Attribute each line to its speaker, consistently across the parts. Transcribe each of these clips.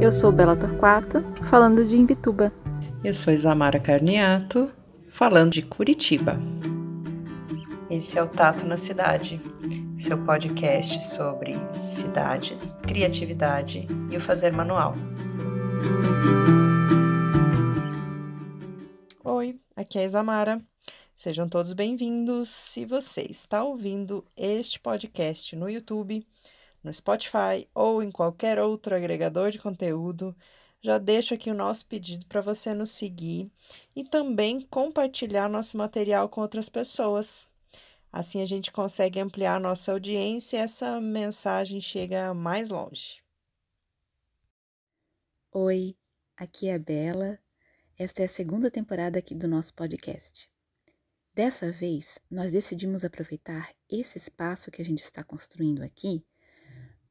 Speaker 1: Eu sou Bela Torquato, falando de Imbituba.
Speaker 2: Eu sou Isamara Carniato, falando de Curitiba. Esse é o Tato na Cidade, seu podcast sobre cidades, criatividade e o fazer manual. Oi, aqui é a Isamara. Sejam todos bem-vindos. Se você está ouvindo este podcast no YouTube, no Spotify ou em qualquer outro agregador de conteúdo, já deixo aqui o nosso pedido para você nos seguir e também compartilhar nosso material com outras pessoas. Assim a gente consegue ampliar nossa audiência e essa mensagem chega mais longe.
Speaker 1: Oi, aqui é a Bela. Esta é a segunda temporada aqui do nosso podcast. Dessa vez, nós decidimos aproveitar esse espaço que a gente está construindo aqui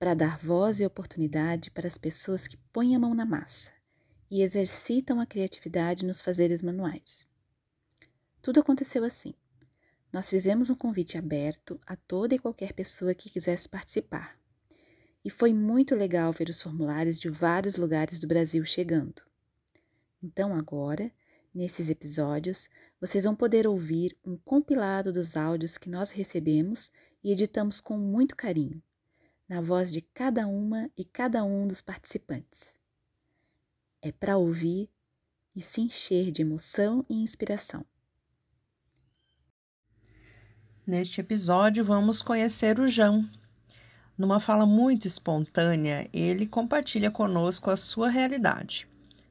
Speaker 1: para dar voz e oportunidade para as pessoas que põem a mão na massa e exercitam a criatividade nos fazeres manuais. Tudo aconteceu assim. Nós fizemos um convite aberto a toda e qualquer pessoa que quisesse participar. E foi muito legal ver os formulários de vários lugares do Brasil chegando. Então, agora, nesses episódios, vocês vão poder ouvir um compilado dos áudios que nós recebemos e editamos com muito carinho na voz de cada uma e cada um dos participantes. É para ouvir e se encher de emoção e inspiração.
Speaker 2: Neste episódio, vamos conhecer o João. Numa fala muito espontânea, ele compartilha conosco a sua realidade,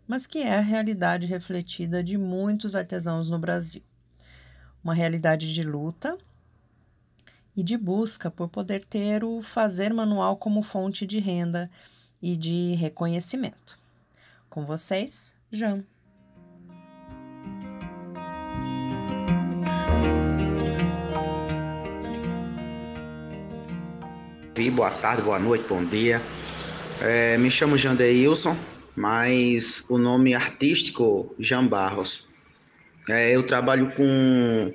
Speaker 2: mas que é a realidade refletida de muitos artesãos no Brasil. Uma realidade de luta e de busca por poder ter o fazer manual como fonte de renda e de reconhecimento. Com vocês, Jean.
Speaker 3: Boa tarde, boa noite, bom dia. É, me chamo Jandeilson, mas o nome artístico Jean Barros. É, eu trabalho com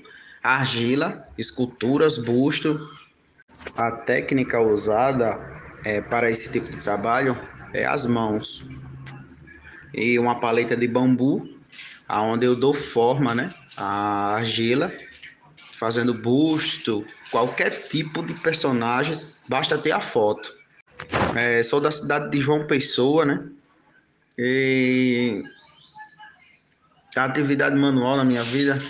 Speaker 3: argila, esculturas, busto. A técnica usada é, para esse tipo de trabalho é as mãos e uma paleta de bambu, aonde eu dou forma, né, a argila, fazendo busto, qualquer tipo de personagem, basta ter a foto. É, sou da cidade de João Pessoa, né? E a atividade manual na minha vida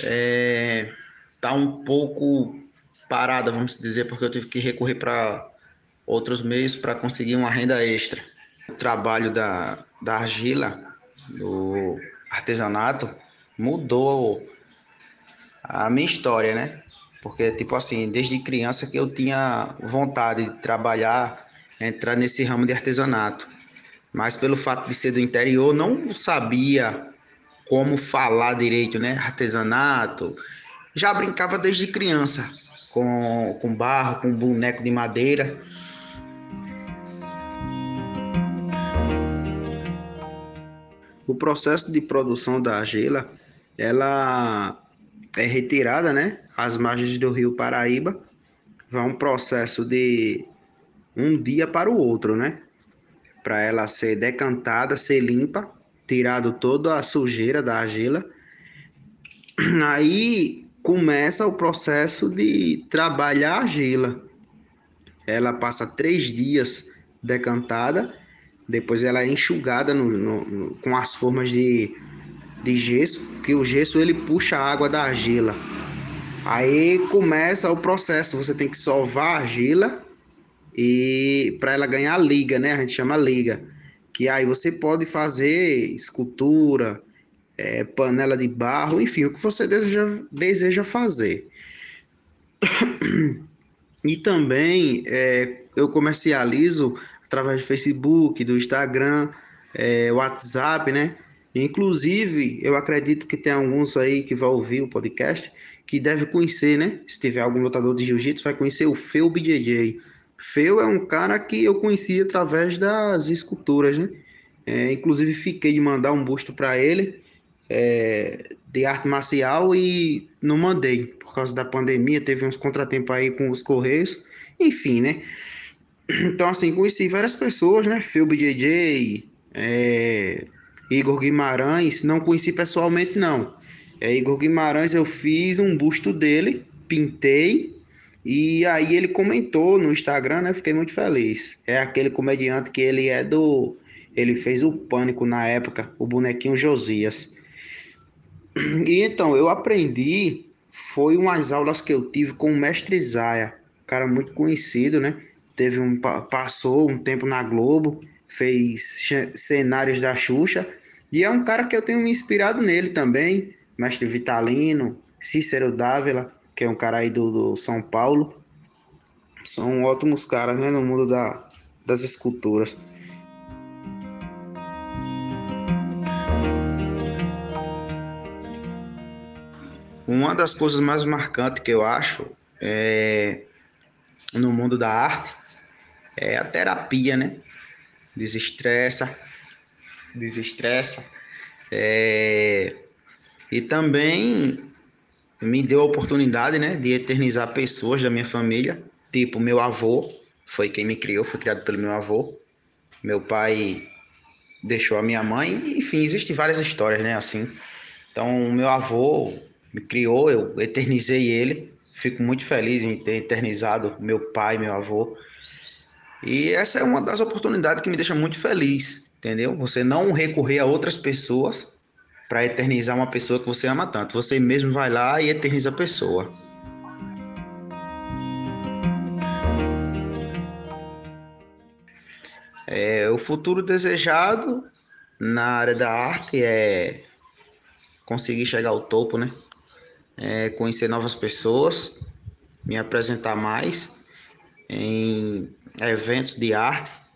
Speaker 3: está é, um pouco parada, vamos dizer, porque eu tive que recorrer para outros meios para conseguir uma renda extra. O trabalho da, da argila, do artesanato, mudou a minha história, né? Porque, tipo assim, desde criança que eu tinha vontade de trabalhar, entrar nesse ramo de artesanato. Mas pelo fato de ser do interior, não sabia como falar direito, né? Artesanato. Já brincava desde criança com, com barro, com boneco de madeira. O processo de produção da argila, ela é retirada, né? As margens do rio Paraíba. Vai um processo de um dia para o outro, né? Para ela ser decantada, ser limpa tirado toda a sujeira da argila. Aí começa o processo de trabalhar a argila. Ela passa três dias decantada, depois ela é enxugada no, no, no, com as formas de, de gesso, que o gesso ele puxa a água da argila. Aí começa o processo, você tem que sovar a argila e para ela ganhar liga, né? A gente chama liga que aí você pode fazer escultura, é, panela de barro, enfim, o que você deseja, deseja fazer. E também é, eu comercializo através do Facebook, do Instagram, é, WhatsApp, né? Inclusive, eu acredito que tem alguns aí que vão ouvir o podcast que deve conhecer, né? Se tiver algum lutador de jiu-jitsu, vai conhecer o Feu BJJ. Feu é um cara que eu conheci através das esculturas, né? É, inclusive fiquei de mandar um busto para ele é, de arte marcial e não mandei por causa da pandemia, teve uns contratempos aí com os correios, enfim, né? Então, assim, conheci várias pessoas, né? Phil BJJ, é, Igor Guimarães, não conheci pessoalmente, não. É, Igor Guimarães, eu fiz um busto dele, pintei, e aí ele comentou no Instagram, né? Fiquei muito feliz. É aquele comediante que ele é do. Ele fez o Pânico na época, o bonequinho Josias. E então, eu aprendi, foi umas aulas que eu tive com o mestre Zaya, cara muito conhecido, né? Teve um, passou um tempo na Globo, fez cenários da Xuxa, e é um cara que eu tenho me inspirado nele também, mestre Vitalino, Cícero Dávila, que é um cara aí do, do São Paulo. São ótimos caras, né, no mundo da, das esculturas. Uma das coisas mais marcantes que eu acho é, no mundo da arte é a terapia, né? Desestressa, desestressa. É, e também me deu a oportunidade, né, de eternizar pessoas da minha família, tipo meu avô, foi quem me criou, foi criado pelo meu avô. Meu pai deixou a minha mãe, enfim, existem várias histórias, né, assim. Então, meu avô me criou, eu eternizei ele. Fico muito feliz em ter eternizado meu pai, meu avô. E essa é uma das oportunidades que me deixa muito feliz, entendeu? Você não recorrer a outras pessoas para eternizar uma pessoa que você ama tanto. Você mesmo vai lá e eterniza a pessoa. É, o futuro desejado na área da arte é conseguir chegar ao topo, né? É conhecer novas pessoas, me apresentar mais em eventos de arte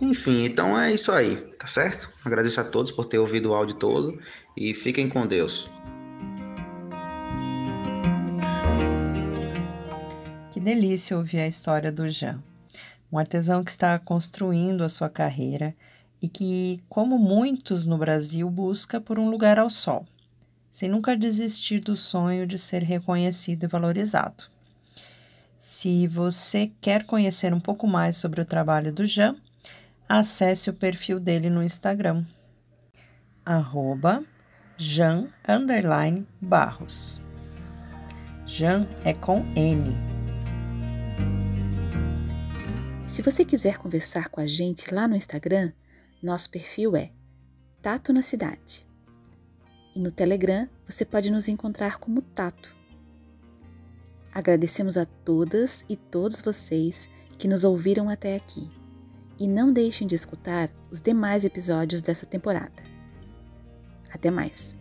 Speaker 3: enfim, então é isso aí, tá certo? Agradeço a todos por ter ouvido o áudio todo e fiquem com Deus.
Speaker 2: Que delícia ouvir a história do Jean, um artesão que está construindo a sua carreira e que, como muitos no Brasil, busca por um lugar ao sol, sem nunca desistir do sonho de ser reconhecido e valorizado. Se você quer conhecer um pouco mais sobre o trabalho do Jean, acesse o perfil dele no Instagram, arroba Jan Barros. Jan é com N.
Speaker 1: Se você quiser conversar com a gente lá no Instagram, nosso perfil é Tato na Cidade. E no Telegram você pode nos encontrar como Tato. Agradecemos a todas e todos vocês que nos ouviram até aqui e não deixem de escutar os demais episódios dessa temporada. Até mais!